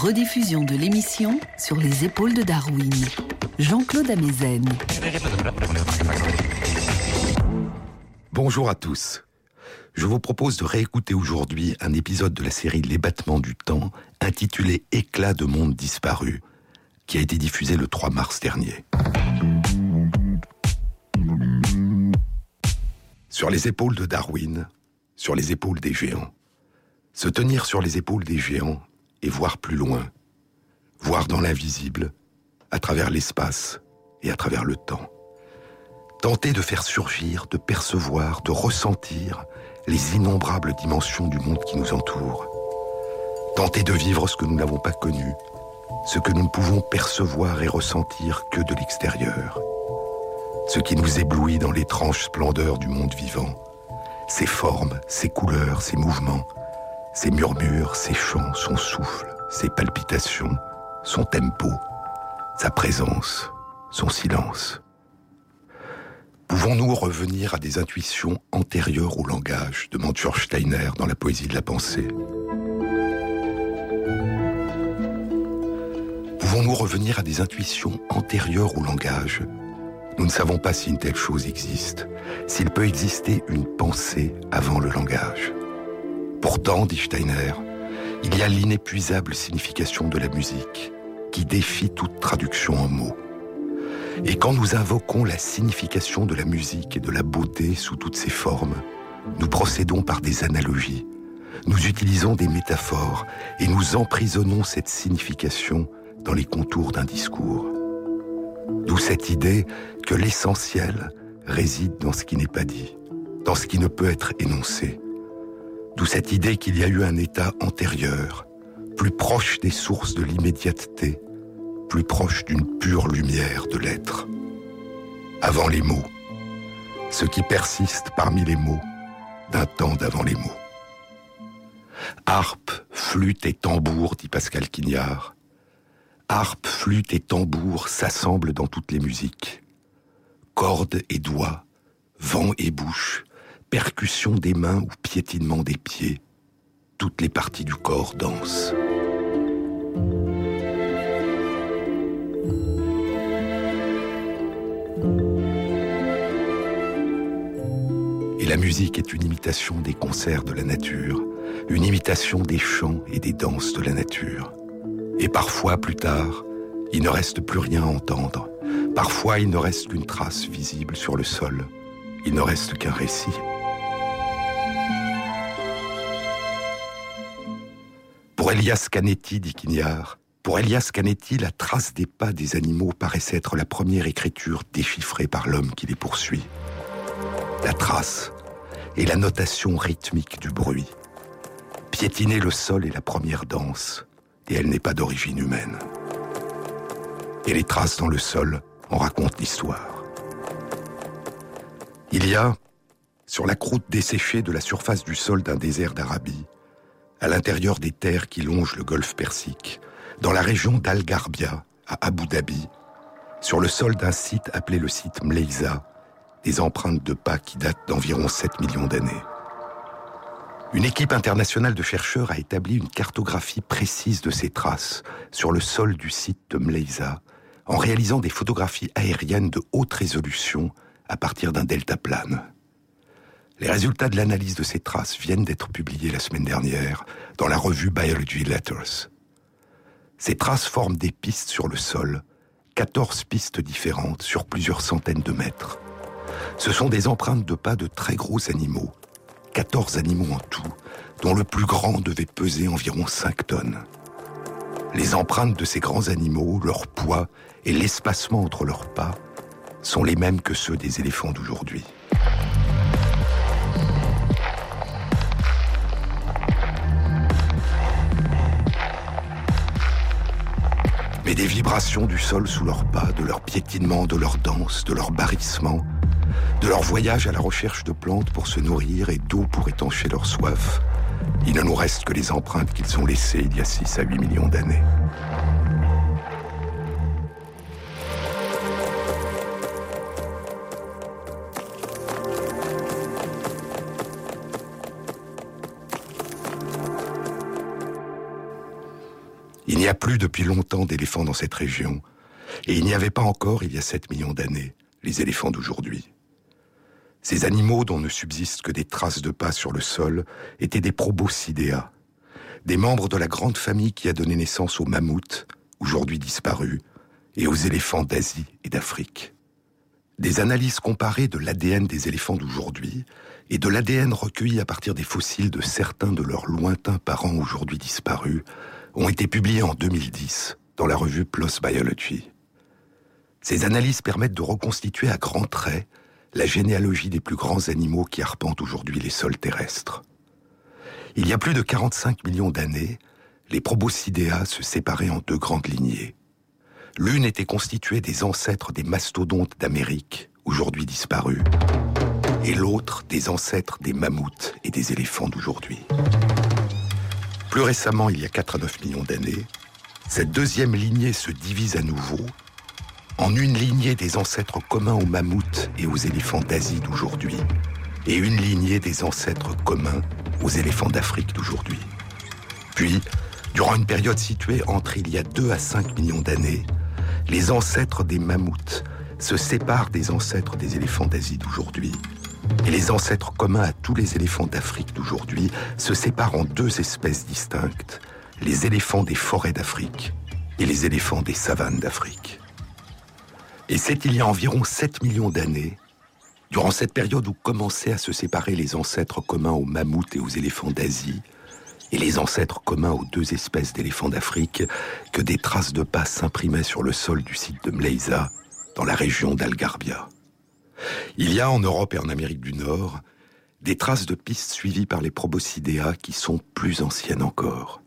Rediffusion de l'émission sur les épaules de Darwin. Jean-Claude Amezen. Bonjour à tous. Je vous propose de réécouter aujourd'hui un épisode de la série Les battements du temps intitulé Éclat de monde disparu, qui a été diffusé le 3 mars dernier. Sur les épaules de Darwin, sur les épaules des géants. Se tenir sur les épaules des géants et voir plus loin, voir dans l'invisible, à travers l'espace et à travers le temps. Tenter de faire surgir, de percevoir, de ressentir les innombrables dimensions du monde qui nous entoure. Tenter de vivre ce que nous n'avons pas connu, ce que nous ne pouvons percevoir et ressentir que de l'extérieur. Ce qui nous éblouit dans l'étrange splendeur du monde vivant, ses formes, ses couleurs, ses mouvements, ses murmures, ses chants, son souffle, ses palpitations, son tempo, sa présence, son silence. Pouvons-nous revenir à des intuitions antérieures au langage, demande George Steiner dans la poésie de la pensée? Pouvons-nous revenir à des intuitions antérieures au langage? Nous ne savons pas si une telle chose existe, s'il peut exister une pensée avant le langage. Pourtant, dit Steiner, il y a l'inépuisable signification de la musique qui défie toute traduction en mots. Et quand nous invoquons la signification de la musique et de la beauté sous toutes ses formes, nous procédons par des analogies, nous utilisons des métaphores et nous emprisonnons cette signification dans les contours d'un discours. D'où cette idée que l'essentiel réside dans ce qui n'est pas dit, dans ce qui ne peut être énoncé, D'où cette idée qu'il y a eu un état antérieur, plus proche des sources de l'immédiateté, plus proche d'une pure lumière de l'être. Avant les mots, ce qui persiste parmi les mots d'un temps d'avant les mots. Harpe, flûte et tambour, dit Pascal Quignard. Harpe, flûte et tambour s'assemblent dans toutes les musiques. Cordes et doigts, vent et bouche, percussion des mains ou piétinement des pieds, toutes les parties du corps dansent. Et la musique est une imitation des concerts de la nature, une imitation des chants et des danses de la nature. Et parfois, plus tard, il ne reste plus rien à entendre. Parfois, il ne reste qu'une trace visible sur le sol. Il ne reste qu'un récit. Pour Elias Canetti, dit Quignard, pour Elias Canetti, la trace des pas des animaux paraissait être la première écriture déchiffrée par l'homme qui les poursuit. La trace et la notation rythmique du bruit. Piétiner le sol est la première danse, et elle n'est pas d'origine humaine. Et les traces dans le sol en racontent l'histoire. Il y a, sur la croûte desséchée de la surface du sol d'un désert d'Arabie, à l'intérieur des terres qui longent le golfe Persique, dans la région d'Al-Garbia, à Abu Dhabi, sur le sol d'un site appelé le site Mleiza, des empreintes de pas qui datent d'environ 7 millions d'années. Une équipe internationale de chercheurs a établi une cartographie précise de ces traces sur le sol du site de Mleiza, en réalisant des photographies aériennes de haute résolution à partir d'un deltaplane. Les résultats de l'analyse de ces traces viennent d'être publiés la semaine dernière dans la revue Biology Letters. Ces traces forment des pistes sur le sol, 14 pistes différentes sur plusieurs centaines de mètres. Ce sont des empreintes de pas de très gros animaux, 14 animaux en tout, dont le plus grand devait peser environ 5 tonnes. Les empreintes de ces grands animaux, leur poids et l'espacement entre leurs pas sont les mêmes que ceux des éléphants d'aujourd'hui. Mais des vibrations du sol sous leurs pas, de leur piétinement, de leur danse, de leur barrissement, de leur voyage à la recherche de plantes pour se nourrir et d'eau pour étancher leur soif. Il ne nous reste que les empreintes qu'ils ont laissées il y a 6 à 8 millions d'années. Il n'y a plus depuis longtemps d'éléphants dans cette région, et il n'y avait pas encore, il y a 7 millions d'années, les éléphants d'aujourd'hui. Ces animaux dont ne subsistent que des traces de pas sur le sol étaient des proboscidea, des membres de la grande famille qui a donné naissance aux mammouths, aujourd'hui disparus, et aux éléphants d'Asie et d'Afrique. Des analyses comparées de l'ADN des éléphants d'aujourd'hui et de l'ADN recueilli à partir des fossiles de certains de leurs lointains parents aujourd'hui disparus ont été publiées en 2010 dans la revue PLOS Biology. Ces analyses permettent de reconstituer à grands traits la généalogie des plus grands animaux qui arpentent aujourd'hui les sols terrestres. Il y a plus de 45 millions d'années, les proboscidea se séparaient en deux grandes lignées. L'une était constituée des ancêtres des mastodontes d'Amérique, aujourd'hui disparus, et l'autre des ancêtres des mammouths et des éléphants d'aujourd'hui. Plus récemment, il y a 4 à 9 millions d'années, cette deuxième lignée se divise à nouveau en une lignée des ancêtres communs aux mammouths et aux éléphants d'Asie d'aujourd'hui, et une lignée des ancêtres communs aux éléphants d'Afrique d'aujourd'hui. Puis, durant une période située entre il y a 2 à 5 millions d'années, les ancêtres des mammouths se séparent des ancêtres des éléphants d'Asie d'aujourd'hui. Et les ancêtres communs à tous les éléphants d'Afrique d'aujourd'hui se séparent en deux espèces distinctes, les éléphants des forêts d'Afrique et les éléphants des savanes d'Afrique. Et c'est il y a environ 7 millions d'années, durant cette période où commençaient à se séparer les ancêtres communs aux mammouths et aux éléphants d'Asie, et les ancêtres communs aux deux espèces d'éléphants d'Afrique, que des traces de pas s'imprimaient sur le sol du site de Mleiza, dans la région d'Algarbia. Il y a en Europe et en Amérique du Nord des traces de pistes suivies par les proboscidea qui sont plus anciennes encore.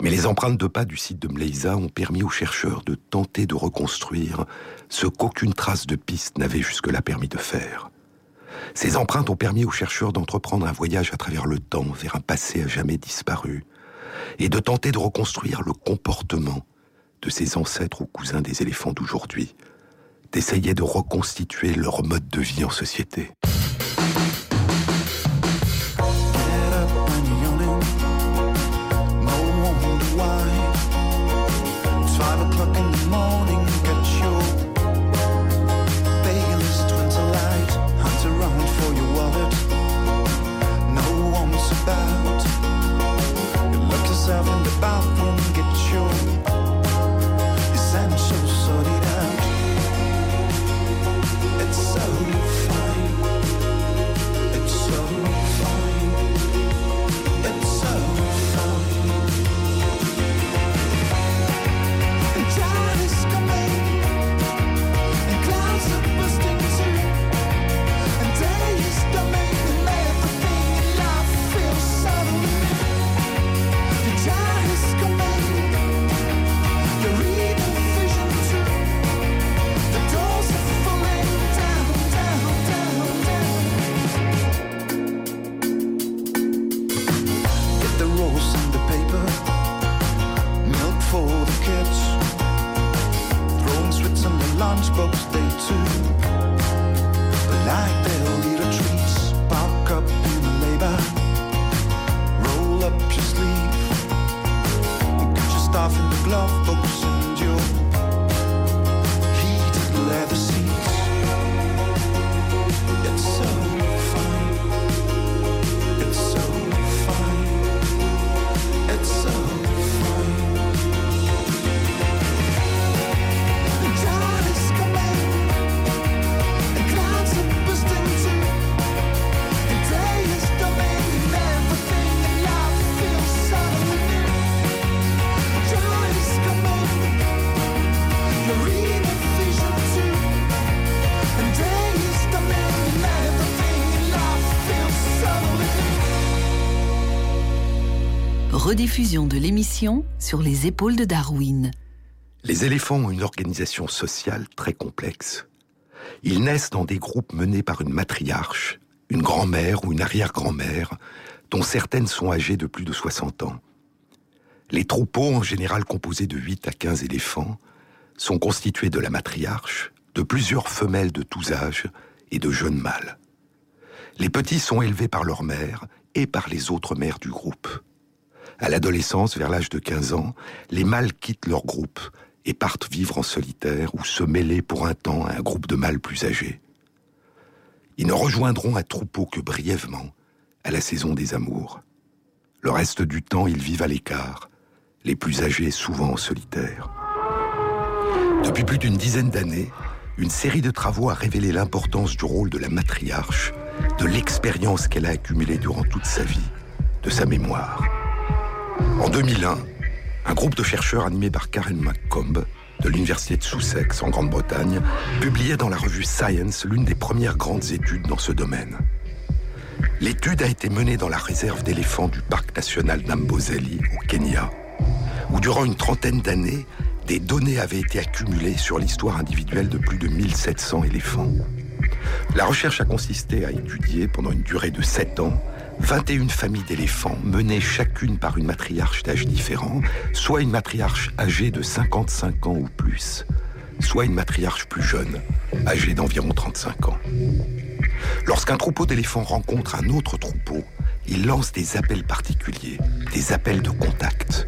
Mais les empreintes de pas du site de Mleiza ont permis aux chercheurs de tenter de reconstruire ce qu'aucune trace de piste n'avait jusque-là permis de faire. Ces empreintes ont permis aux chercheurs d'entreprendre un voyage à travers le temps vers un passé à jamais disparu et de tenter de reconstruire le comportement de ces ancêtres ou cousins des éléphants d'aujourd'hui, d'essayer de reconstituer leur mode de vie en société. Rediffusion de l'émission sur les épaules de Darwin. Les éléphants ont une organisation sociale très complexe. Ils naissent dans des groupes menés par une matriarche, une grand-mère ou une arrière-grand-mère, dont certaines sont âgées de plus de 60 ans. Les troupeaux, en général composés de 8 à 15 éléphants, sont constitués de la matriarche, de plusieurs femelles de tous âges et de jeunes mâles. Les petits sont élevés par leur mère et par les autres mères du groupe. À l'adolescence, vers l'âge de 15 ans, les mâles quittent leur groupe et partent vivre en solitaire ou se mêler pour un temps à un groupe de mâles plus âgés. Ils ne rejoindront un troupeau que brièvement, à la saison des amours. Le reste du temps, ils vivent à l'écart, les plus âgés souvent en solitaire. Depuis plus d'une dizaine d'années, une série de travaux a révélé l'importance du rôle de la matriarche, de l'expérience qu'elle a accumulée durant toute sa vie, de sa mémoire. En 2001, un groupe de chercheurs animé par Karen McComb de l'Université de Sussex en Grande-Bretagne publiait dans la revue Science l'une des premières grandes études dans ce domaine. L'étude a été menée dans la réserve d'éléphants du parc national d'Amboseli au Kenya, où durant une trentaine d'années, des données avaient été accumulées sur l'histoire individuelle de plus de 1700 éléphants. La recherche a consisté à étudier pendant une durée de 7 ans 21 familles d'éléphants menées chacune par une matriarche d'âge différent, soit une matriarche âgée de 55 ans ou plus, soit une matriarche plus jeune, âgée d'environ 35 ans. Lorsqu'un troupeau d'éléphants rencontre un autre troupeau, il lance des appels particuliers, des appels de contact.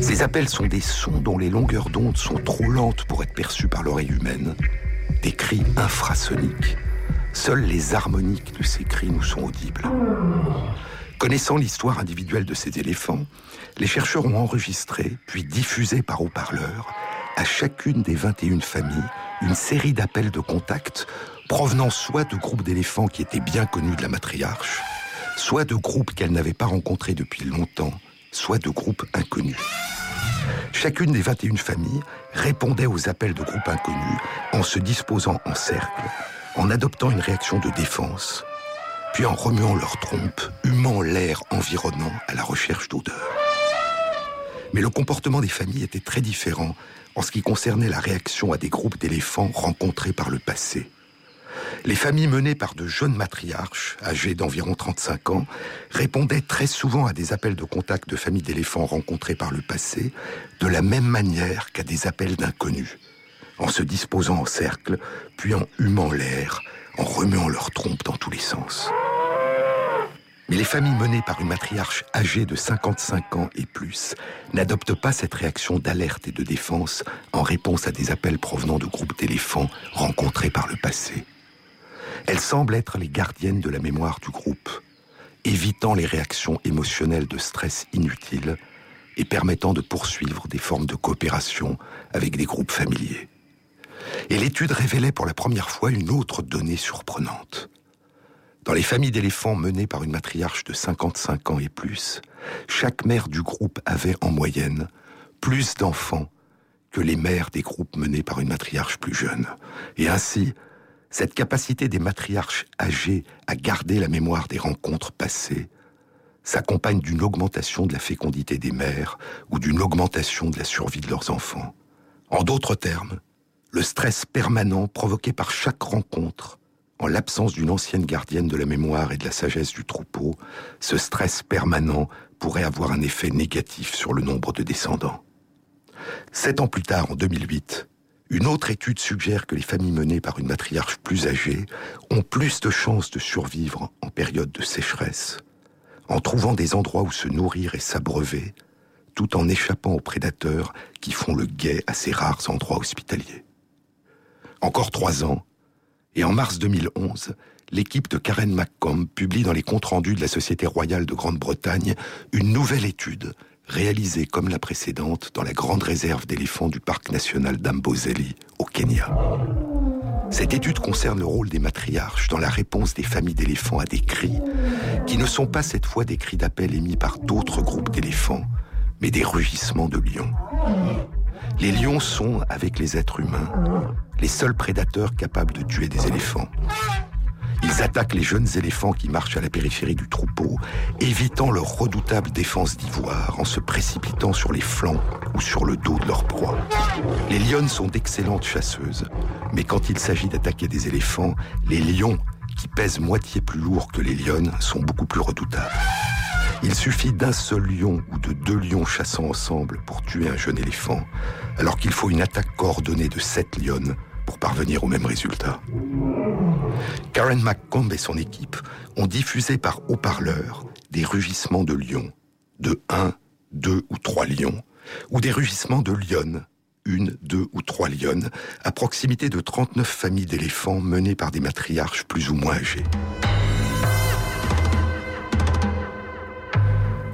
Ces appels sont des sons dont les longueurs d'onde sont trop lentes pour être perçues par l'oreille humaine, des cris infrasoniques Seules les harmoniques de ces cris nous sont audibles. Connaissant l'histoire individuelle de ces éléphants, les chercheurs ont enregistré, puis diffusé par haut-parleurs, à chacune des 21 familles, une série d'appels de contact provenant soit de groupes d'éléphants qui étaient bien connus de la matriarche, soit de groupes qu'elle n'avait pas rencontrés depuis longtemps, soit de groupes inconnus. Chacune des 21 familles répondait aux appels de groupes inconnus en se disposant en cercle en adoptant une réaction de défense, puis en remuant leurs trompes, humant l'air environnant à la recherche d'odeur. Mais le comportement des familles était très différent en ce qui concernait la réaction à des groupes d'éléphants rencontrés par le passé. Les familles menées par de jeunes matriarches, âgées d'environ 35 ans, répondaient très souvent à des appels de contact de familles d'éléphants rencontrés par le passé de la même manière qu'à des appels d'inconnus en se disposant en cercle, puis en humant l'air, en remuant leurs trompes dans tous les sens. Mais les familles menées par une matriarche âgée de 55 ans et plus n'adoptent pas cette réaction d'alerte et de défense en réponse à des appels provenant de groupes d'éléphants rencontrés par le passé. Elles semblent être les gardiennes de la mémoire du groupe, évitant les réactions émotionnelles de stress inutiles et permettant de poursuivre des formes de coopération avec des groupes familiers. Et l'étude révélait pour la première fois une autre donnée surprenante. Dans les familles d'éléphants menées par une matriarche de 55 ans et plus, chaque mère du groupe avait en moyenne plus d'enfants que les mères des groupes menés par une matriarche plus jeune. Et ainsi, cette capacité des matriarches âgées à garder la mémoire des rencontres passées s'accompagne d'une augmentation de la fécondité des mères ou d'une augmentation de la survie de leurs enfants. En d'autres termes, le stress permanent provoqué par chaque rencontre, en l'absence d'une ancienne gardienne de la mémoire et de la sagesse du troupeau, ce stress permanent pourrait avoir un effet négatif sur le nombre de descendants. Sept ans plus tard, en 2008, une autre étude suggère que les familles menées par une matriarche plus âgée ont plus de chances de survivre en période de sécheresse, en trouvant des endroits où se nourrir et s'abreuver, tout en échappant aux prédateurs qui font le guet à ces rares endroits hospitaliers. Encore trois ans, et en mars 2011, l'équipe de Karen McComb publie dans les comptes rendus de la Société royale de Grande-Bretagne une nouvelle étude réalisée comme la précédente dans la grande réserve d'éléphants du parc national d'Amboseli au Kenya. Cette étude concerne le rôle des matriarches dans la réponse des familles d'éléphants à des cris, qui ne sont pas cette fois des cris d'appel émis par d'autres groupes d'éléphants, mais des rugissements de lions. Les lions sont, avec les êtres humains, les seuls prédateurs capables de tuer des éléphants. Ils attaquent les jeunes éléphants qui marchent à la périphérie du troupeau, évitant leur redoutable défense d'ivoire en se précipitant sur les flancs ou sur le dos de leur proie. Les lionnes sont d'excellentes chasseuses, mais quand il s'agit d'attaquer des éléphants, les lions, qui pèsent moitié plus lourd que les lionnes, sont beaucoup plus redoutables. Il suffit d'un seul lion ou de deux lions chassant ensemble pour tuer un jeune éléphant, alors qu'il faut une attaque coordonnée de sept lionnes pour parvenir au même résultat. Karen McComb et son équipe ont diffusé par haut-parleur des rugissements de lions de 1 deux ou trois lions, ou des rugissements de lionnes, une, deux ou trois lionnes, à proximité de 39 familles d'éléphants menées par des matriarches plus ou moins âgés.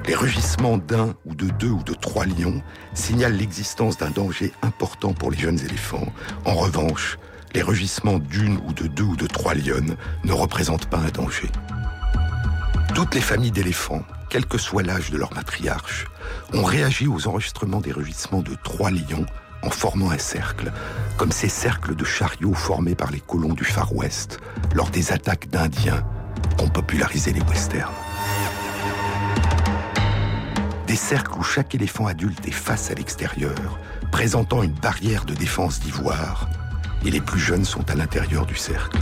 Les rugissements d'un ou de deux ou de trois lions signalent l'existence d'un danger important pour les jeunes éléphants. En revanche, les rugissements d'une ou de deux ou de trois lionnes ne représentent pas un danger. Toutes les familles d'éléphants, quel que soit l'âge de leur matriarche, ont réagi aux enregistrements des rugissements de trois lions en formant un cercle, comme ces cercles de chariots formés par les colons du Far West lors des attaques d'Indiens qu'ont popularisé les westerns. Des cercles où chaque éléphant adulte est face à l'extérieur, présentant une barrière de défense d'ivoire, et les plus jeunes sont à l'intérieur du cercle.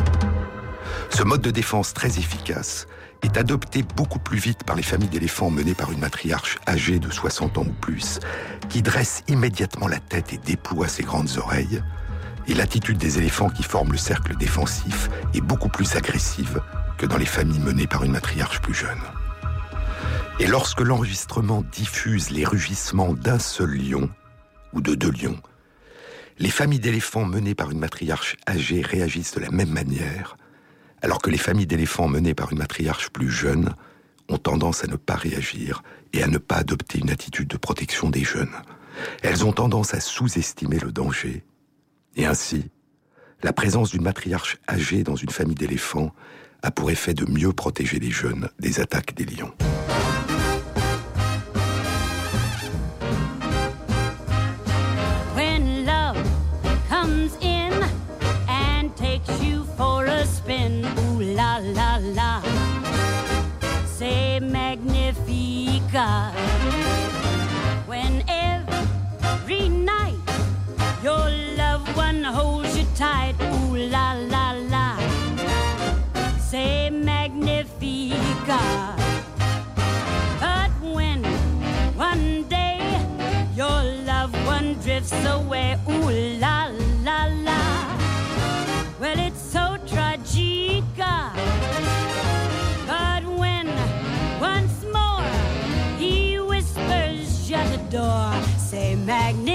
Ce mode de défense très efficace est adopté beaucoup plus vite par les familles d'éléphants menées par une matriarche âgée de 60 ans ou plus, qui dresse immédiatement la tête et déploie ses grandes oreilles, et l'attitude des éléphants qui forment le cercle défensif est beaucoup plus agressive que dans les familles menées par une matriarche plus jeune. Et lorsque l'enregistrement diffuse les rugissements d'un seul lion, ou de deux lions, les familles d'éléphants menées par une matriarche âgée réagissent de la même manière, alors que les familles d'éléphants menées par une matriarche plus jeune ont tendance à ne pas réagir et à ne pas adopter une attitude de protection des jeunes. Elles ont tendance à sous-estimer le danger. Et ainsi, la présence d'une matriarche âgée dans une famille d'éléphants a pour effet de mieux protéger les jeunes des attaques des lions. When every night your loved one holds you tight, ooh la la la. Say magnifica. But when one day your loved one drifts away, ooh la la la. magnet.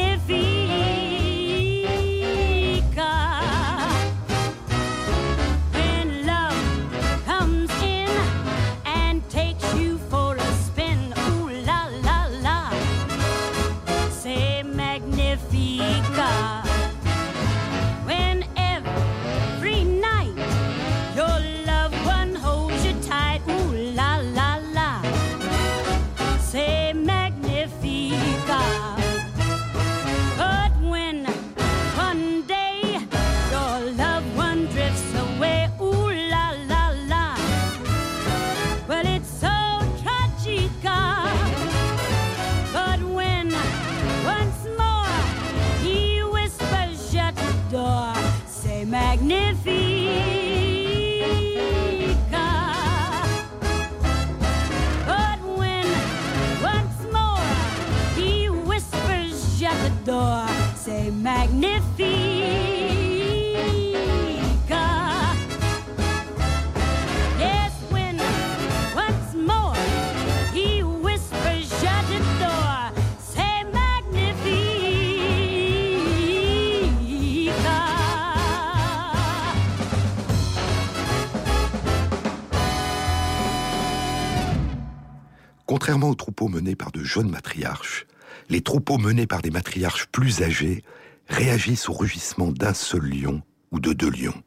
Contrairement aux troupeaux menés par de jeunes matriarches, les troupeaux menés par des matriarches plus âgées réagissent au rugissement d'un seul lion ou de deux lions.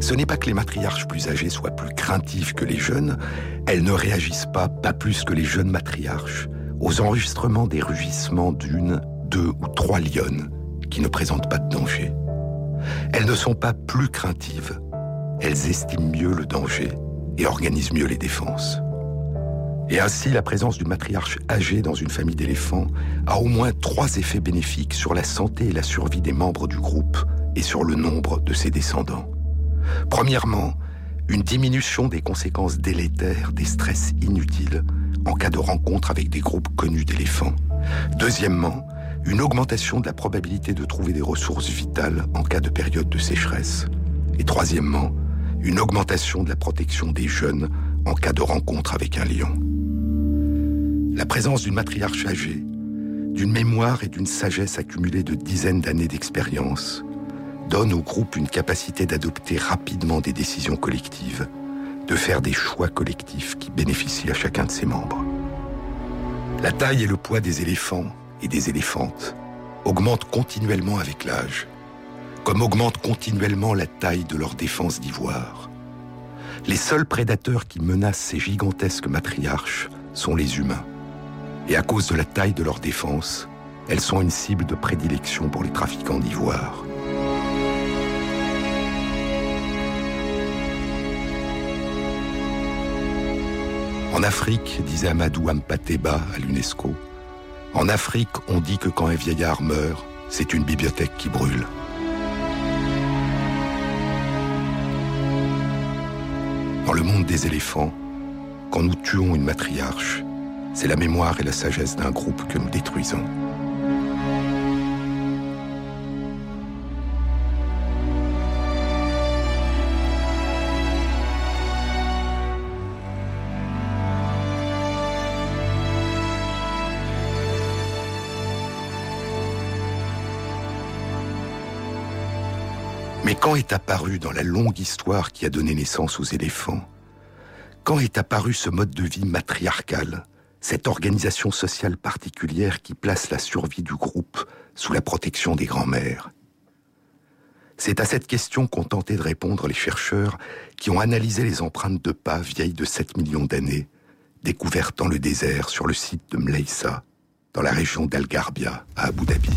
Ce n'est pas que les matriarches plus âgées soient plus craintives que les jeunes, elles ne réagissent pas, pas plus que les jeunes matriarches, aux enregistrements des rugissements d'une, deux ou trois lionnes qui ne présentent pas de danger. Elles ne sont pas plus craintives, elles estiment mieux le danger et organisent mieux les défenses. Et ainsi, la présence d'une matriarche âgée dans une famille d'éléphants a au moins trois effets bénéfiques sur la santé et la survie des membres du groupe et sur le nombre de ses descendants. Premièrement, une diminution des conséquences délétères des stress inutiles en cas de rencontre avec des groupes connus d'éléphants. Deuxièmement, une augmentation de la probabilité de trouver des ressources vitales en cas de période de sécheresse. Et troisièmement, une augmentation de la protection des jeunes en cas de rencontre avec un lion. La présence d'une matriarche âgée, d'une mémoire et d'une sagesse accumulée de dizaines d'années d'expérience, donne au groupe une capacité d'adopter rapidement des décisions collectives, de faire des choix collectifs qui bénéficient à chacun de ses membres. La taille et le poids des éléphants et des éléphantes augmentent continuellement avec l'âge, comme augmente continuellement la taille de leur défense d'ivoire. Les seuls prédateurs qui menacent ces gigantesques matriarches sont les humains. Et à cause de la taille de leur défense, elles sont une cible de prédilection pour les trafiquants d'ivoire. En Afrique, disait Amadou Ampateba à l'UNESCO, en Afrique, on dit que quand un vieillard meurt, c'est une bibliothèque qui brûle. Dans le monde des éléphants, quand nous tuons une matriarche, c'est la mémoire et la sagesse d'un groupe que nous détruisons. Mais quand est apparu dans la longue histoire qui a donné naissance aux éléphants, quand est apparu ce mode de vie matriarcal, cette organisation sociale particulière qui place la survie du groupe sous la protection des grands-mères? C'est à cette question qu'ont tenté de répondre les chercheurs qui ont analysé les empreintes de pas vieilles de 7 millions d'années, découvertes dans le désert sur le site de Mleissa, dans la région d'Al-Garbia, à Abu Dhabi.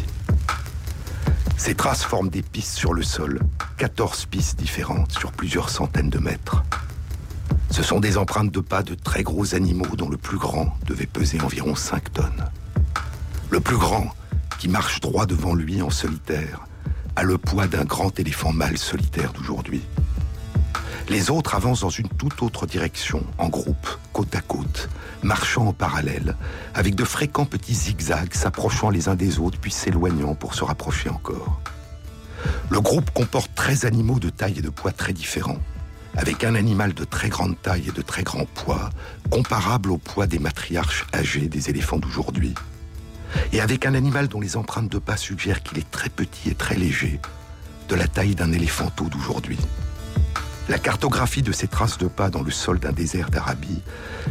Ces traces forment des pistes sur le sol, 14 pistes différentes sur plusieurs centaines de mètres. Ce sont des empreintes de pas de très gros animaux dont le plus grand devait peser environ 5 tonnes. Le plus grand, qui marche droit devant lui en solitaire, a le poids d'un grand éléphant mâle solitaire d'aujourd'hui. Les autres avancent dans une toute autre direction, en groupe, côte à côte, marchant en parallèle, avec de fréquents petits zigzags s'approchant les uns des autres puis s'éloignant pour se rapprocher encore. Le groupe comporte 13 animaux de taille et de poids très différents, avec un animal de très grande taille et de très grand poids, comparable au poids des matriarches âgés des éléphants d'aujourd'hui, et avec un animal dont les empreintes de pas suggèrent qu'il est très petit et très léger, de la taille d'un éléphanteau d'aujourd'hui. La cartographie de ces traces de pas dans le sol d'un désert d'Arabie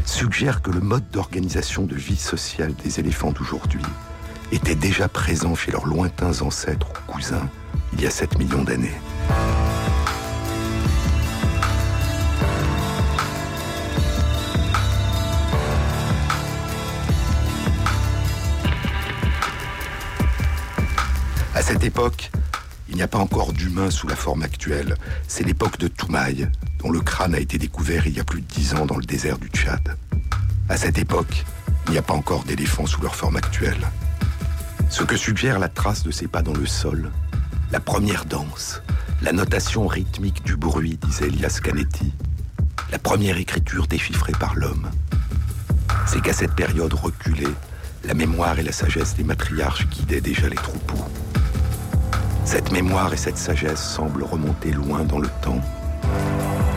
suggère que le mode d'organisation de vie sociale des éléphants d'aujourd'hui était déjà présent chez leurs lointains ancêtres ou cousins il y a 7 millions d'années. À cette époque, il n'y a pas encore d'humains sous la forme actuelle. C'est l'époque de Toumaï, dont le crâne a été découvert il y a plus de dix ans dans le désert du Tchad. À cette époque, il n'y a pas encore d'éléphants sous leur forme actuelle. Ce que suggère la trace de ces pas dans le sol, la première danse, la notation rythmique du bruit, disait Elias Canetti, la première écriture déchiffrée par l'homme, c'est qu'à cette période reculée, la mémoire et la sagesse des matriarches guidaient déjà les troupeaux. Cette mémoire et cette sagesse semblent remonter loin dans le temps,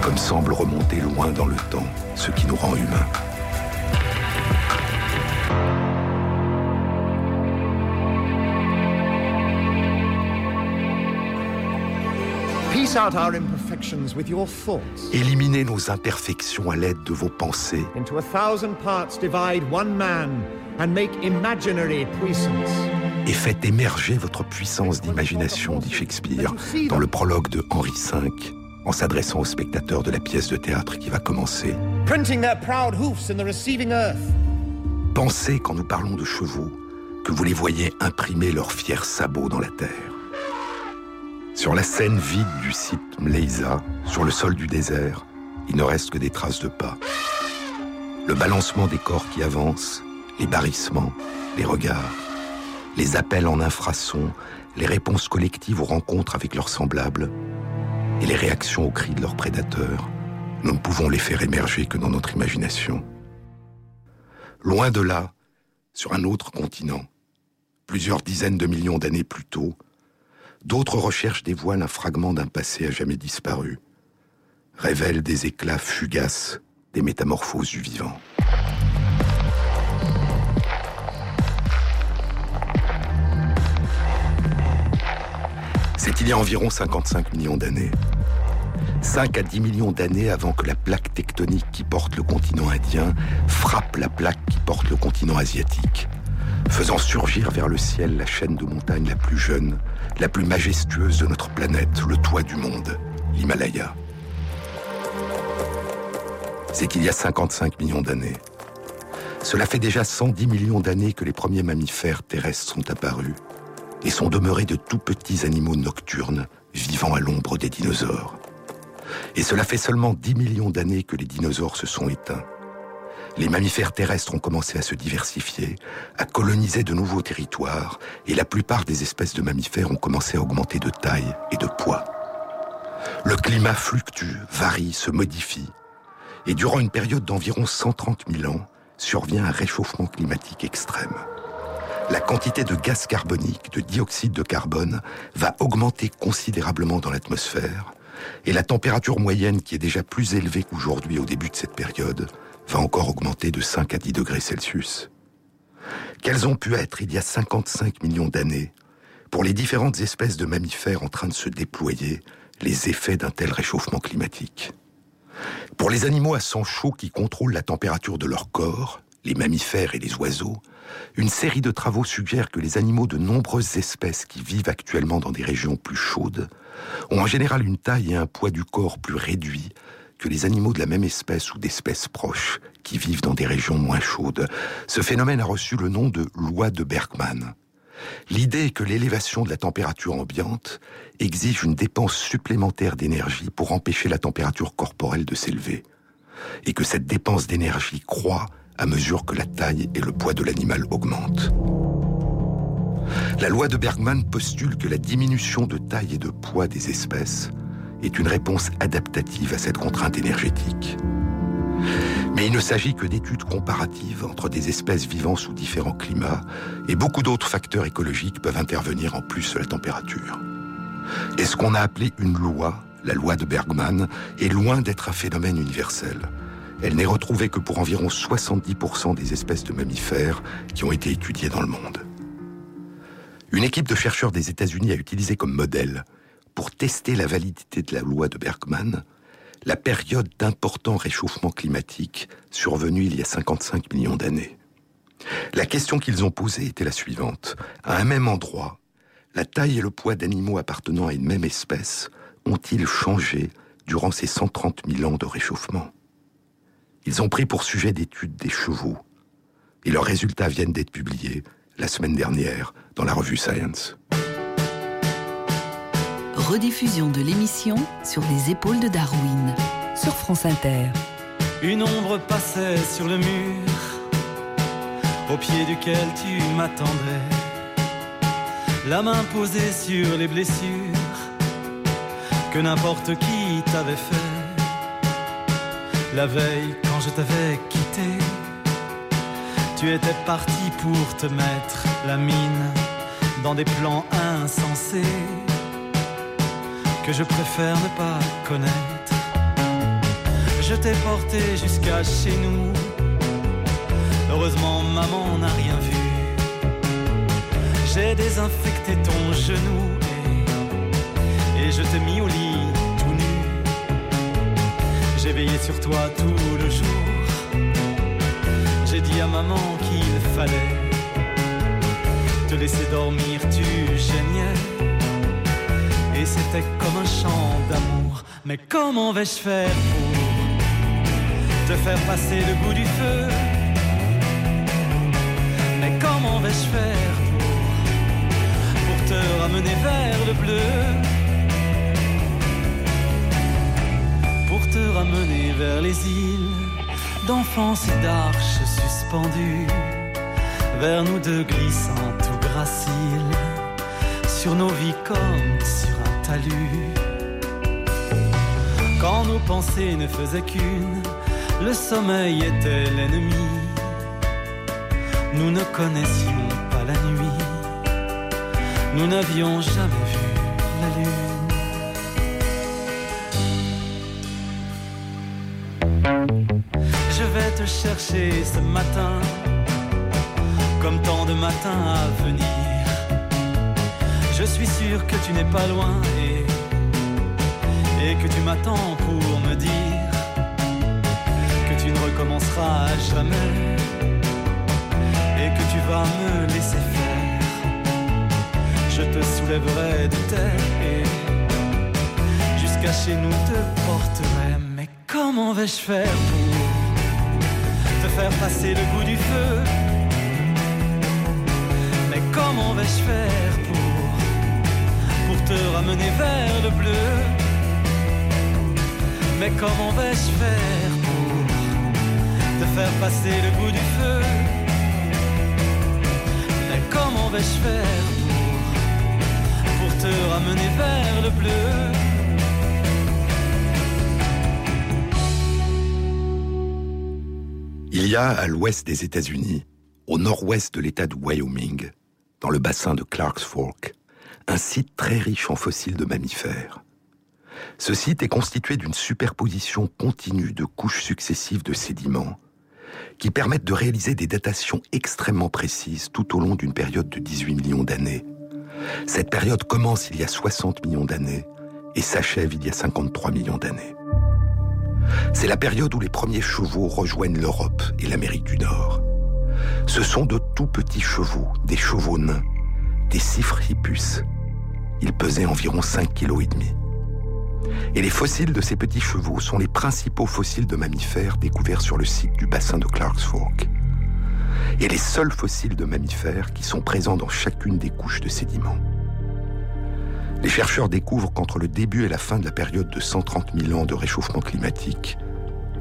comme semble remonter loin dans le temps ce qui nous rend humains. Piece out our imperfections with your thoughts. Éliminez nos imperfections à l'aide de vos pensées. Into a thousand parts divide one man and make imaginary puissance. Et faites émerger votre puissance d'imagination, dit Shakespeare dans le prologue de Henri V, en s'adressant aux spectateurs de la pièce de théâtre qui va commencer. Printing their proud hoofs in the receiving earth. Pensez, quand nous parlons de chevaux, que vous les voyez imprimer leurs fiers sabots dans la terre. Sur la scène vide du site Mleiza, sur le sol du désert, il ne reste que des traces de pas. Le balancement des corps qui avancent, les barrissements, les regards, les appels en infrasons, les réponses collectives aux rencontres avec leurs semblables et les réactions aux cris de leurs prédateurs, nous ne pouvons les faire émerger que dans notre imagination. Loin de là, sur un autre continent, plusieurs dizaines de millions d'années plus tôt, d'autres recherches dévoilent un fragment d'un passé à jamais disparu. révèlent des éclats fugaces des métamorphoses du vivant. C'est il y a environ 55 millions d'années. 5 à 10 millions d'années avant que la plaque tectonique qui porte le continent indien frappe la plaque qui porte le continent asiatique, faisant surgir vers le ciel la chaîne de montagnes la plus jeune, la plus majestueuse de notre planète, le toit du monde, l'Himalaya. C'est qu'il y a 55 millions d'années. Cela fait déjà 110 millions d'années que les premiers mammifères terrestres sont apparus et sont demeurés de tout petits animaux nocturnes vivant à l'ombre des dinosaures. Et cela fait seulement 10 millions d'années que les dinosaures se sont éteints. Les mammifères terrestres ont commencé à se diversifier, à coloniser de nouveaux territoires, et la plupart des espèces de mammifères ont commencé à augmenter de taille et de poids. Le climat fluctue, varie, se modifie, et durant une période d'environ 130 000 ans, survient un réchauffement climatique extrême la quantité de gaz carbonique, de dioxyde de carbone, va augmenter considérablement dans l'atmosphère, et la température moyenne, qui est déjà plus élevée qu'aujourd'hui au début de cette période, va encore augmenter de 5 à 10 degrés Celsius. Quels ont pu être, il y a 55 millions d'années, pour les différentes espèces de mammifères en train de se déployer, les effets d'un tel réchauffement climatique? Pour les animaux à sang chaud qui contrôlent la température de leur corps, les mammifères et les oiseaux, une série de travaux suggère que les animaux de nombreuses espèces qui vivent actuellement dans des régions plus chaudes ont en général une taille et un poids du corps plus réduits que les animaux de la même espèce ou d'espèces proches qui vivent dans des régions moins chaudes. Ce phénomène a reçu le nom de loi de Bergman. L'idée est que l'élévation de la température ambiante exige une dépense supplémentaire d'énergie pour empêcher la température corporelle de s'élever, et que cette dépense d'énergie croît à mesure que la taille et le poids de l'animal augmentent. La loi de Bergman postule que la diminution de taille et de poids des espèces est une réponse adaptative à cette contrainte énergétique. Mais il ne s'agit que d'études comparatives entre des espèces vivant sous différents climats et beaucoup d'autres facteurs écologiques peuvent intervenir en plus de la température. Et ce qu'on a appelé une loi, la loi de Bergman, est loin d'être un phénomène universel. Elle n'est retrouvée que pour environ 70% des espèces de mammifères qui ont été étudiées dans le monde. Une équipe de chercheurs des États-Unis a utilisé comme modèle, pour tester la validité de la loi de Bergman, la période d'important réchauffement climatique survenu il y a 55 millions d'années. La question qu'ils ont posée était la suivante. À un même endroit, la taille et le poids d'animaux appartenant à une même espèce ont-ils changé durant ces 130 000 ans de réchauffement? Ils ont pris pour sujet d'étude des chevaux. Et leurs résultats viennent d'être publiés la semaine dernière dans la revue Science. Rediffusion de l'émission sur les épaules de Darwin sur France Inter. Une ombre passait sur le mur au pied duquel tu m'attendais. La main posée sur les blessures que n'importe qui t'avait fait. La veille, quand je t'avais quitté, tu étais parti pour te mettre la mine dans des plans insensés que je préfère ne pas connaître. Je t'ai porté jusqu'à chez nous. Heureusement, maman n'a rien vu. J'ai désinfecté ton genou et, et je t'ai mis au lit j'ai veillé sur toi tout le jour. J'ai dit à maman qu'il fallait te laisser dormir, tu geignais. Et c'était comme un chant d'amour. Mais comment vais-je faire pour te faire passer le goût du feu? Mais comment vais-je faire pour, pour te ramener vers le bleu? Vers les îles d'enfance et d'arches suspendues, vers nous deux glissant tout gracile, sur nos vies comme sur un talus. Quand nos pensées ne faisaient qu'une, le sommeil était l'ennemi. Nous ne connaissions pas la nuit, nous n'avions jamais vu la lune. Chercher ce matin, comme tant de matins à venir. Je suis sûr que tu n'es pas loin et, et que tu m'attends pour me dire que tu ne recommenceras jamais et que tu vas me laisser faire. Je te soulèverai de terre et jusqu'à chez nous te porterai. Mais comment vais-je faire pour faire passer le goût du feu. Mais comment vais-je faire pour pour te ramener vers le bleu? Mais comment vais-je faire pour te faire passer le goût du feu? Mais comment vais-je faire pour, pour te ramener vers le bleu? Il y a à l'ouest des États-Unis, au nord-ouest de l'État de Wyoming, dans le bassin de Clarks Fork, un site très riche en fossiles de mammifères. Ce site est constitué d'une superposition continue de couches successives de sédiments qui permettent de réaliser des datations extrêmement précises tout au long d'une période de 18 millions d'années. Cette période commence il y a 60 millions d'années et s'achève il y a 53 millions d'années. C'est la période où les premiers chevaux rejoignent l'Europe et l'Amérique du Nord. Ce sont de tout petits chevaux, des chevaux nains, des Cyphrhippus. Ils pesaient environ 5,5 kg. Et les fossiles de ces petits chevaux sont les principaux fossiles de mammifères découverts sur le site du bassin de Clarks Fork. Et les seuls fossiles de mammifères qui sont présents dans chacune des couches de sédiments. Les chercheurs découvrent qu'entre le début et la fin de la période de 130 000 ans de réchauffement climatique,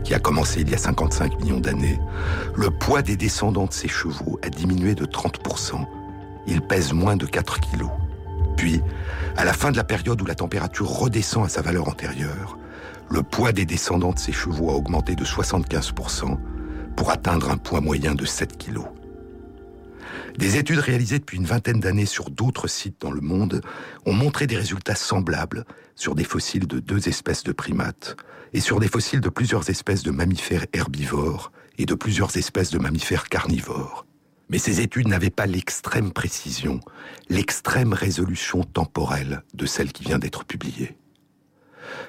qui a commencé il y a 55 millions d'années, le poids des descendants de ces chevaux a diminué de 30%. Ils pèsent moins de 4 kilos. Puis, à la fin de la période où la température redescend à sa valeur antérieure, le poids des descendants de ces chevaux a augmenté de 75% pour atteindre un poids moyen de 7 kilos. Des études réalisées depuis une vingtaine d'années sur d'autres sites dans le monde ont montré des résultats semblables sur des fossiles de deux espèces de primates et sur des fossiles de plusieurs espèces de mammifères herbivores et de plusieurs espèces de mammifères carnivores. Mais ces études n'avaient pas l'extrême précision, l'extrême résolution temporelle de celle qui vient d'être publiée.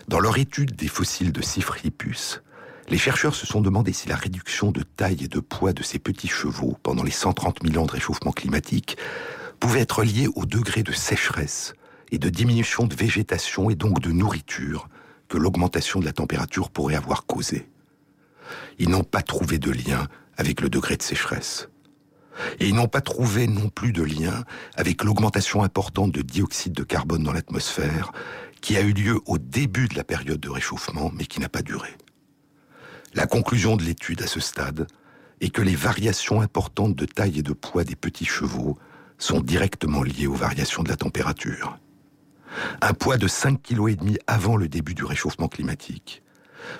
Dans leur étude des fossiles de Cyphrhippus, les chercheurs se sont demandé si la réduction de taille et de poids de ces petits chevaux pendant les 130 000 ans de réchauffement climatique pouvait être liée au degré de sécheresse et de diminution de végétation et donc de nourriture que l'augmentation de la température pourrait avoir causé. Ils n'ont pas trouvé de lien avec le degré de sécheresse. Et ils n'ont pas trouvé non plus de lien avec l'augmentation importante de dioxyde de carbone dans l'atmosphère qui a eu lieu au début de la période de réchauffement mais qui n'a pas duré. La conclusion de l'étude à ce stade est que les variations importantes de taille et de poids des petits chevaux sont directement liées aux variations de la température. Un poids de 5,5 kg avant le début du réchauffement climatique,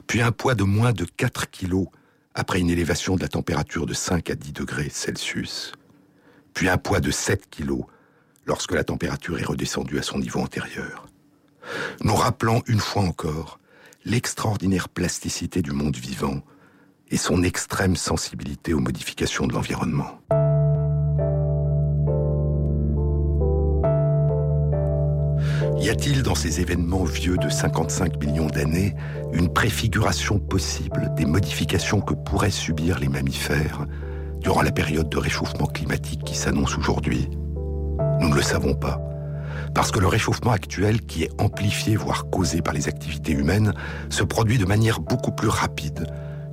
puis un poids de moins de 4 kg après une élévation de la température de 5 à 10 degrés Celsius, puis un poids de 7 kg lorsque la température est redescendue à son niveau antérieur. Nous rappelons une fois encore l'extraordinaire plasticité du monde vivant et son extrême sensibilité aux modifications de l'environnement. Y a-t-il dans ces événements vieux de 55 millions d'années une préfiguration possible des modifications que pourraient subir les mammifères durant la période de réchauffement climatique qui s'annonce aujourd'hui? Nous ne le savons pas. Parce que le réchauffement actuel, qui est amplifié, voire causé par les activités humaines, se produit de manière beaucoup plus rapide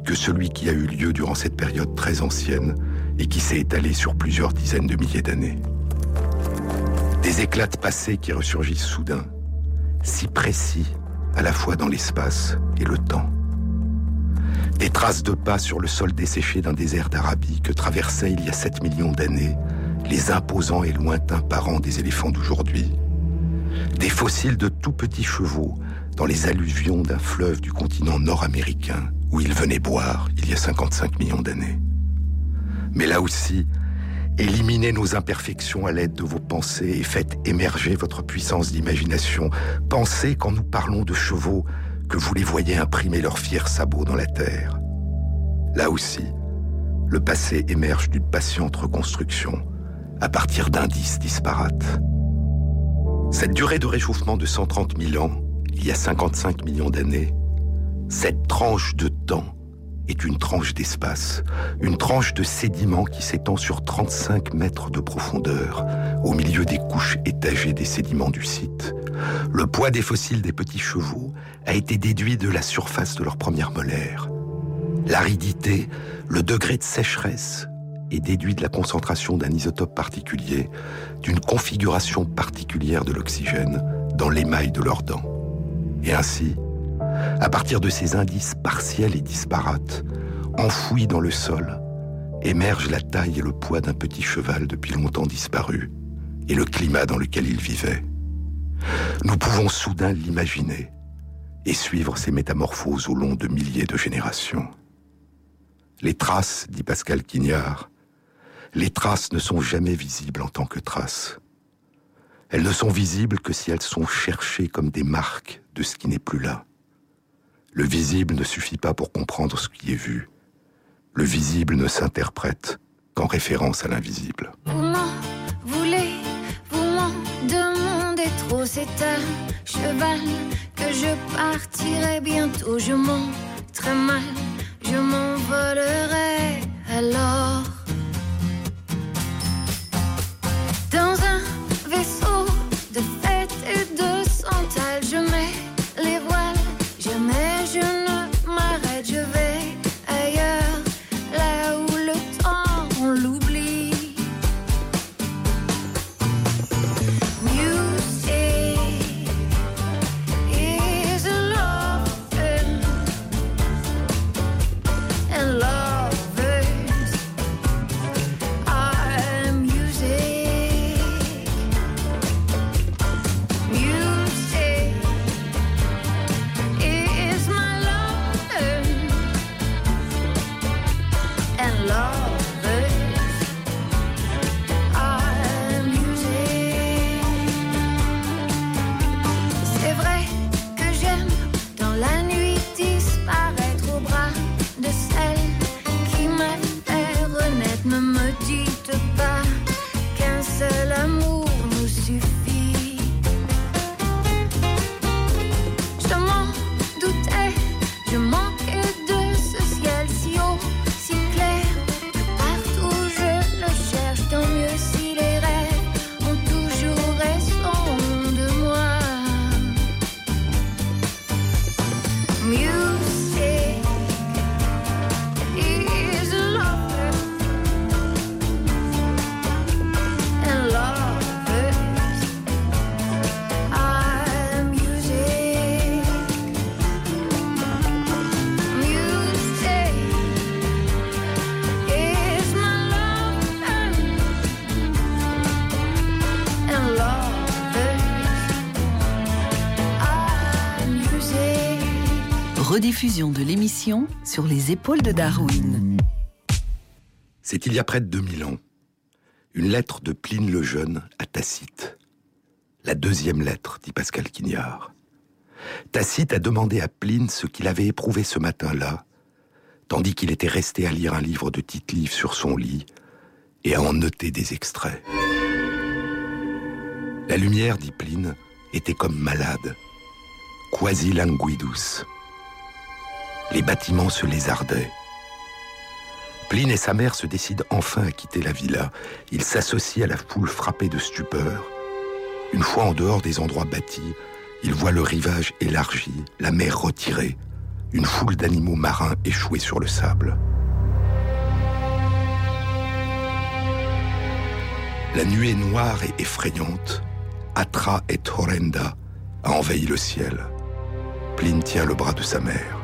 que celui qui a eu lieu durant cette période très ancienne et qui s'est étalé sur plusieurs dizaines de milliers d'années. Des éclats de passé qui ressurgissent soudain, si précis à la fois dans l'espace et le temps. Des traces de pas sur le sol desséché d'un désert d'Arabie que traversaient il y a 7 millions d'années les imposants et lointains parents des éléphants d'aujourd'hui. Des fossiles de tout petits chevaux dans les alluvions d'un fleuve du continent nord-américain où ils venaient boire il y a 55 millions d'années. Mais là aussi, Éliminez nos imperfections à l'aide de vos pensées et faites émerger votre puissance d'imagination. Pensez quand nous parlons de chevaux que vous les voyez imprimer leurs fiers sabots dans la terre. Là aussi, le passé émerge d'une patiente reconstruction à partir d'indices disparates. Cette durée de réchauffement de 130 000 ans, il y a 55 millions d'années, cette tranche de temps est une tranche d'espace, une tranche de sédiments qui s'étend sur 35 mètres de profondeur, au milieu des couches étagées des sédiments du site. Le poids des fossiles des petits chevaux a été déduit de la surface de leur première molaire. L'aridité, le degré de sécheresse est déduit de la concentration d'un isotope particulier, d'une configuration particulière de l'oxygène dans l'émail de leurs dents. Et ainsi, à partir de ces indices partiels et disparates, enfouis dans le sol, émergent la taille et le poids d'un petit cheval depuis longtemps disparu et le climat dans lequel il vivait. Nous pouvons soudain l'imaginer et suivre ces métamorphoses au long de milliers de générations. Les traces, dit Pascal Quignard, les traces ne sont jamais visibles en tant que traces. Elles ne sont visibles que si elles sont cherchées comme des marques de ce qui n'est plus là. Le visible ne suffit pas pour comprendre ce qui est vu. Le visible ne s'interprète qu'en référence à l'invisible. Vous m'en voulez, vous m'en demandez trop. C'est un cheval que je partirai bientôt. Je m'en très je m'envolerai alors. Dans un vaisseau de fête et de santal, je Rediffusion de l'émission sur les épaules de Darwin. C'est il y a près de 2000 ans. Une lettre de Pline le Jeune à Tacite. La deuxième lettre, dit Pascal Quignard. Tacite a demandé à Pline ce qu'il avait éprouvé ce matin-là, tandis qu'il était resté à lire un livre de Tite-Livre sur son lit et à en noter des extraits. La lumière, dit Pline, était comme malade, quasi languidus. Les bâtiments se lézardaient. Pline et sa mère se décident enfin à quitter la villa. Ils s'associent à la foule frappée de stupeur. Une fois en dehors des endroits bâtis, ils voient le rivage élargi, la mer retirée, une foule d'animaux marins échoués sur le sable. La nuée noire et effrayante, Atra et horrenda, a envahi le ciel. Pline tient le bras de sa mère.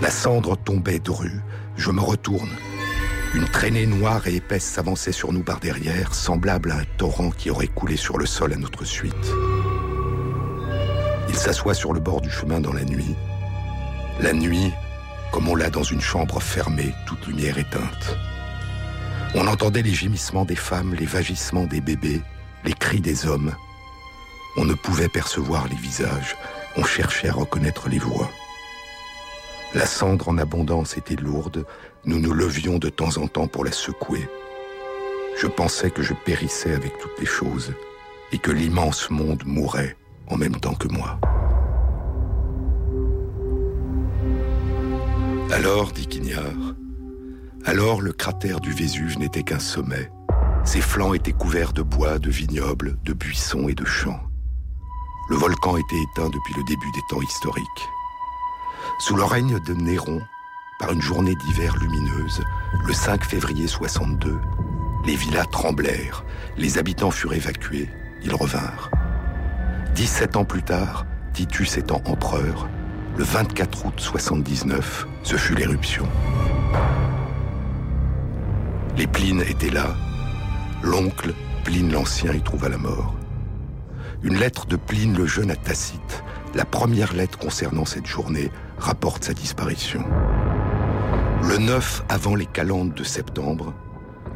La cendre tombait drue. Je me retourne. Une traînée noire et épaisse s'avançait sur nous par derrière, semblable à un torrent qui aurait coulé sur le sol à notre suite. Il s'assoit sur le bord du chemin dans la nuit. La nuit, comme on l'a dans une chambre fermée, toute lumière éteinte. On entendait les gémissements des femmes, les vagissements des bébés, les cris des hommes. On ne pouvait percevoir les visages, on cherchait à reconnaître les voix. La cendre en abondance était lourde, nous nous levions de temps en temps pour la secouer. Je pensais que je périssais avec toutes les choses et que l'immense monde mourait en même temps que moi. Alors, dit Quignard, alors le cratère du Vésuve n'était qu'un sommet. Ses flancs étaient couverts de bois, de vignobles, de buissons et de champs. Le volcan était éteint depuis le début des temps historiques. Sous le règne de Néron, par une journée d'hiver lumineuse, le 5 février 62, les villas tremblèrent, les habitants furent évacués, ils revinrent. 17 ans plus tard, Titus étant empereur, le 24 août 79, ce fut l'éruption. Les Plines étaient là. L'oncle, Pline l'Ancien, y trouva la mort. Une lettre de Pline le Jeune à Tacite, la première lettre concernant cette journée, rapporte sa disparition. Le 9 avant les calendes de septembre,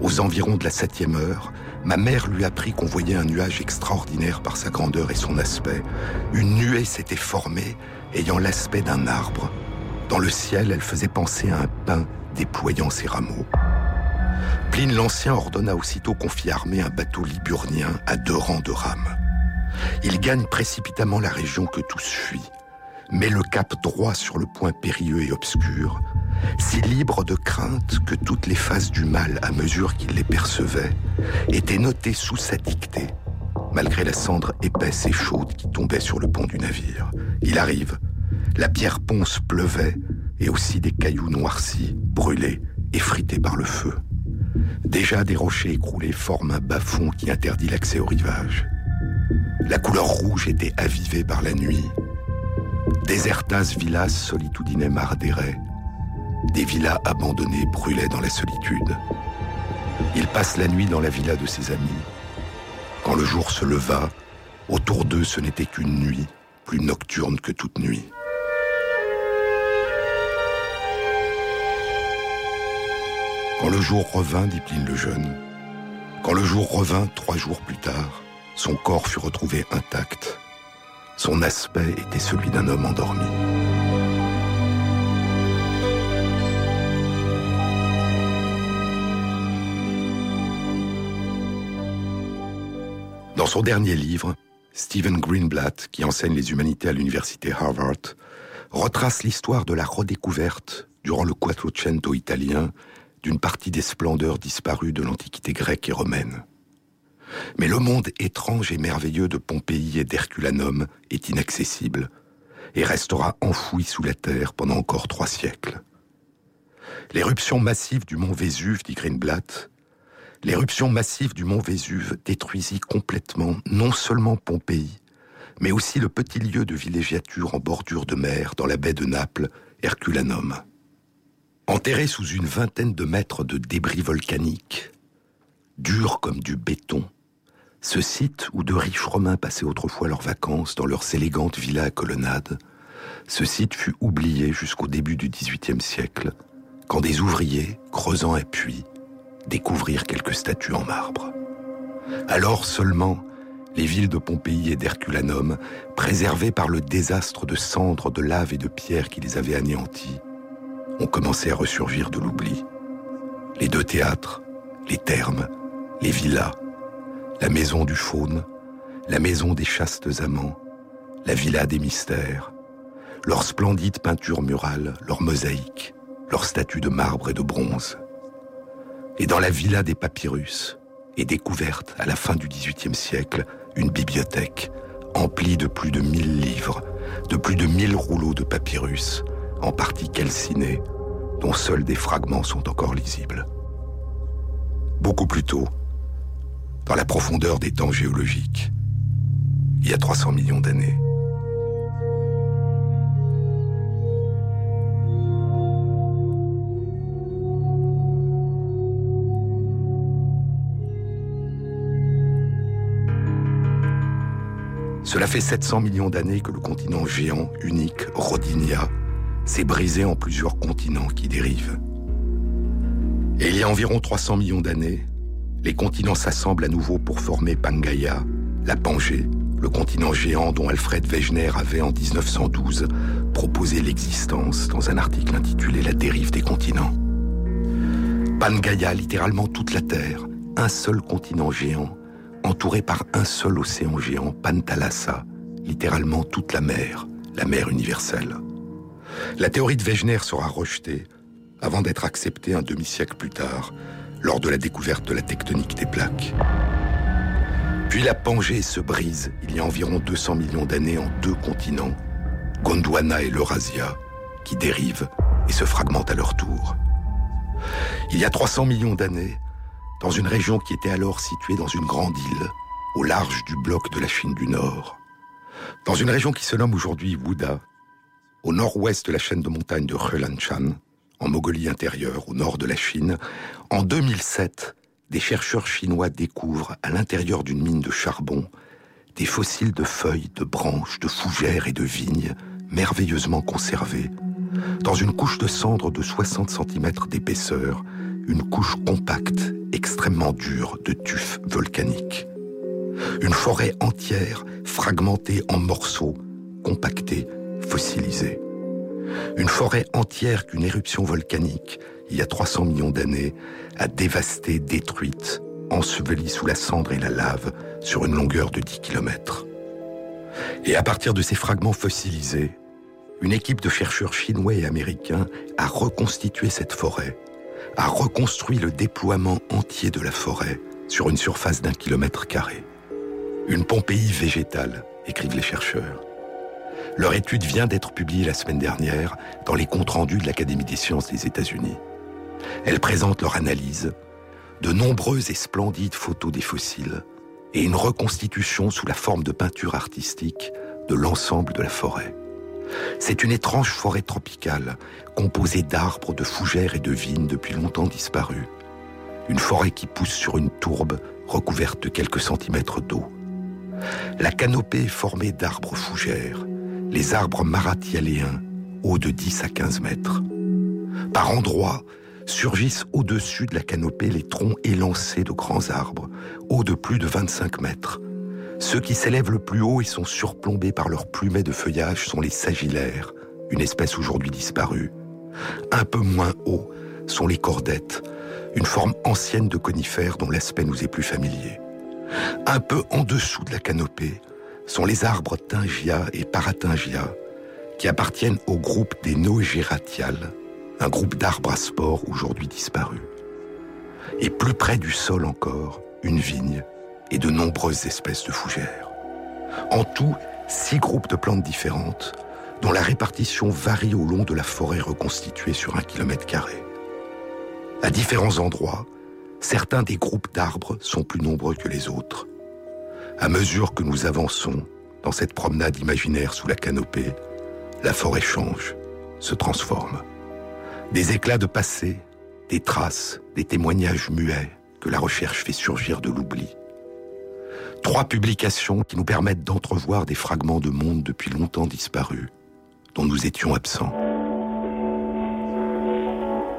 aux environs de la septième heure, ma mère lui apprit qu'on voyait un nuage extraordinaire par sa grandeur et son aspect. Une nuée s'était formée, ayant l'aspect d'un arbre. Dans le ciel, elle faisait penser à un pin déployant ses rameaux. Pline l'Ancien ordonna aussitôt qu'on fit armer un bateau liburnien à deux rangs de rames. Il gagne précipitamment la région que tous fuient, met le cap droit sur le point périlleux et obscur, si libre de crainte que toutes les phases du mal, à mesure qu'il les percevait, étaient notées sous sa dictée, malgré la cendre épaisse et chaude qui tombait sur le pont du navire. Il arrive, la pierre ponce pleuvait, et aussi des cailloux noircis, brûlés, effrités par le feu. Déjà des rochers écroulés forment un bas-fond qui interdit l'accès au rivage. La couleur rouge était avivée par la nuit. Desertas villas solitudinem ardere. Des villas abandonnées brûlaient dans la solitude. Il passe la nuit dans la villa de ses amis. Quand le jour se leva, autour d'eux ce n'était qu'une nuit, plus nocturne que toute nuit. Quand le jour revint, dit Pline le Jeune, quand le jour revint trois jours plus tard, son corps fut retrouvé intact. Son aspect était celui d'un homme endormi. Dans son dernier livre, Stephen Greenblatt, qui enseigne les humanités à l'université Harvard, retrace l'histoire de la redécouverte, durant le Quattrocento italien, d'une partie des splendeurs disparues de l'Antiquité grecque et romaine. Mais le monde étrange et merveilleux de Pompéi et d'Herculanum est inaccessible et restera enfoui sous la terre pendant encore trois siècles. L'éruption massive du mont Vésuve, dit Greenblatt, l'éruption massive du mont Vésuve détruisit complètement non seulement Pompéi, mais aussi le petit lieu de villégiature en bordure de mer dans la baie de Naples, Herculanum. Enterré sous une vingtaine de mètres de débris volcaniques, dur comme du béton, ce site où de riches Romains passaient autrefois leurs vacances dans leurs élégantes villas à colonnades, ce site fut oublié jusqu'au début du XVIIIe siècle, quand des ouvriers, creusant un puits, découvrirent quelques statues en marbre. Alors seulement, les villes de Pompéi et d'Herculanum, préservées par le désastre de cendres, de lave et de pierres qui les avaient anéanties, ont commencé à ressurgir de l'oubli. Les deux théâtres, les thermes, les villas, la maison du faune, la maison des chastes amants, la villa des mystères, leurs splendides peintures murales, leurs mosaïques, leurs statues de marbre et de bronze. Et dans la villa des papyrus est découverte à la fin du XVIIIe siècle une bibliothèque emplie de plus de mille livres, de plus de mille rouleaux de papyrus, en partie calcinés, dont seuls des fragments sont encore lisibles. Beaucoup plus tôt, dans la profondeur des temps géologiques, il y a 300 millions d'années. Cela fait 700 millions d'années que le continent géant, unique, Rodinia, s'est brisé en plusieurs continents qui dérivent. Et il y a environ 300 millions d'années, les continents s'assemblent à nouveau pour former Pangaea, la Pangée, le continent géant dont Alfred Wegener avait en 1912 proposé l'existence dans un article intitulé La dérive des continents. Pangaea, littéralement toute la Terre, un seul continent géant, entouré par un seul océan géant, Pantalassa, littéralement toute la mer, la mer universelle. La théorie de Wegener sera rejetée avant d'être acceptée un demi-siècle plus tard, lors de la découverte de la tectonique des plaques. Puis la Pangée se brise il y a environ 200 millions d'années en deux continents, Gondwana et l'Eurasia, qui dérivent et se fragmentent à leur tour. Il y a 300 millions d'années, dans une région qui était alors située dans une grande île, au large du bloc de la Chine du Nord, dans une région qui se nomme aujourd'hui Wuda, au nord-ouest de la chaîne de montagnes de Helanshan, en Mongolie intérieure, au nord de la Chine, en 2007, des chercheurs chinois découvrent à l'intérieur d'une mine de charbon des fossiles de feuilles, de branches, de fougères et de vignes merveilleusement conservés, dans une couche de cendres de 60 cm d'épaisseur, une couche compacte, extrêmement dure de tuf volcaniques. Une forêt entière, fragmentée en morceaux, compactés, fossilisés. Une forêt entière qu'une éruption volcanique, il y a 300 millions d'années, a dévastée, détruite, ensevelie sous la cendre et la lave sur une longueur de 10 km. Et à partir de ces fragments fossilisés, une équipe de chercheurs chinois et américains a reconstitué cette forêt, a reconstruit le déploiement entier de la forêt sur une surface d'un kilomètre carré. Une Pompéi végétale, écrivent les chercheurs. Leur étude vient d'être publiée la semaine dernière dans les comptes rendus de l'Académie des sciences des États-Unis. Elle présente leur analyse, de nombreuses et splendides photos des fossiles et une reconstitution sous la forme de peinture artistique de l'ensemble de la forêt. C'est une étrange forêt tropicale, composée d'arbres, de fougères et de vignes depuis longtemps disparus. Une forêt qui pousse sur une tourbe recouverte de quelques centimètres d'eau. La canopée est formée d'arbres fougères, les arbres maratialéens, hauts de 10 à 15 mètres. Par endroits, surgissent au-dessus de la canopée les troncs élancés de grands arbres, hauts de plus de 25 mètres. Ceux qui s'élèvent le plus haut et sont surplombés par leurs plumets de feuillage sont les sagillaires, une espèce aujourd'hui disparue. Un peu moins haut sont les cordettes, une forme ancienne de conifères dont l'aspect nous est plus familier. Un peu en dessous de la canopée sont les arbres Tingia et Paratingia, qui appartiennent au groupe des Noegératiales, un groupe d'arbres à spores aujourd'hui disparus. Et plus près du sol encore, une vigne et de nombreuses espèces de fougères. En tout, six groupes de plantes différentes, dont la répartition varie au long de la forêt reconstituée sur un kilomètre carré. À différents endroits, certains des groupes d'arbres sont plus nombreux que les autres. À mesure que nous avançons dans cette promenade imaginaire sous la canopée, la forêt change, se transforme. Des éclats de passé, des traces, des témoignages muets que la recherche fait surgir de l'oubli. Trois publications qui nous permettent d'entrevoir des fragments de monde depuis longtemps disparus, dont nous étions absents.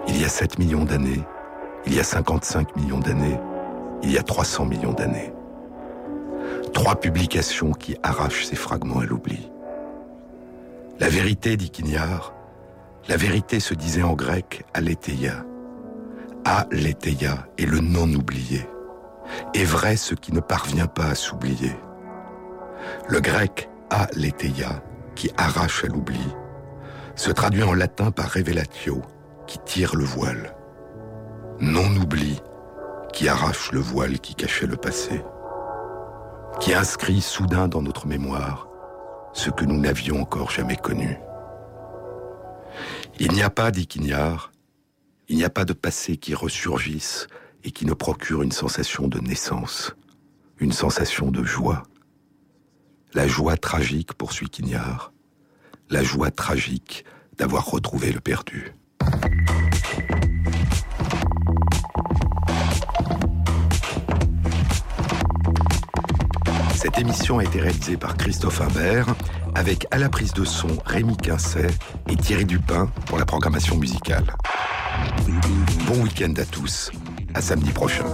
Il y a 7 millions d'années, il y a 55 millions d'années, il y a 300 millions d'années. Trois publications qui arrachent ces fragments à l'oubli. La vérité, dit Quignard, la vérité se disait en grec aletheia. Aletheia est le non oublié. Est vrai ce qui ne parvient pas à s'oublier. Le grec aletheia, qui arrache à l'oubli, se traduit en latin par revelatio, qui tire le voile. Non-oubli, qui arrache le voile qui cachait le passé, qui inscrit soudain dans notre mémoire ce que nous n'avions encore jamais connu. Il n'y a pas, dit Quignard, il n'y a pas de passé qui ressurgisse et qui ne procure une sensation de naissance, une sensation de joie. La joie tragique, poursuit Quignard, la joie tragique d'avoir retrouvé le perdu. Cette émission a été réalisée par Christophe Imbert, avec à la prise de son Rémi Quincet et Thierry Dupin pour la programmation musicale. Bon week-end à tous, à samedi prochain.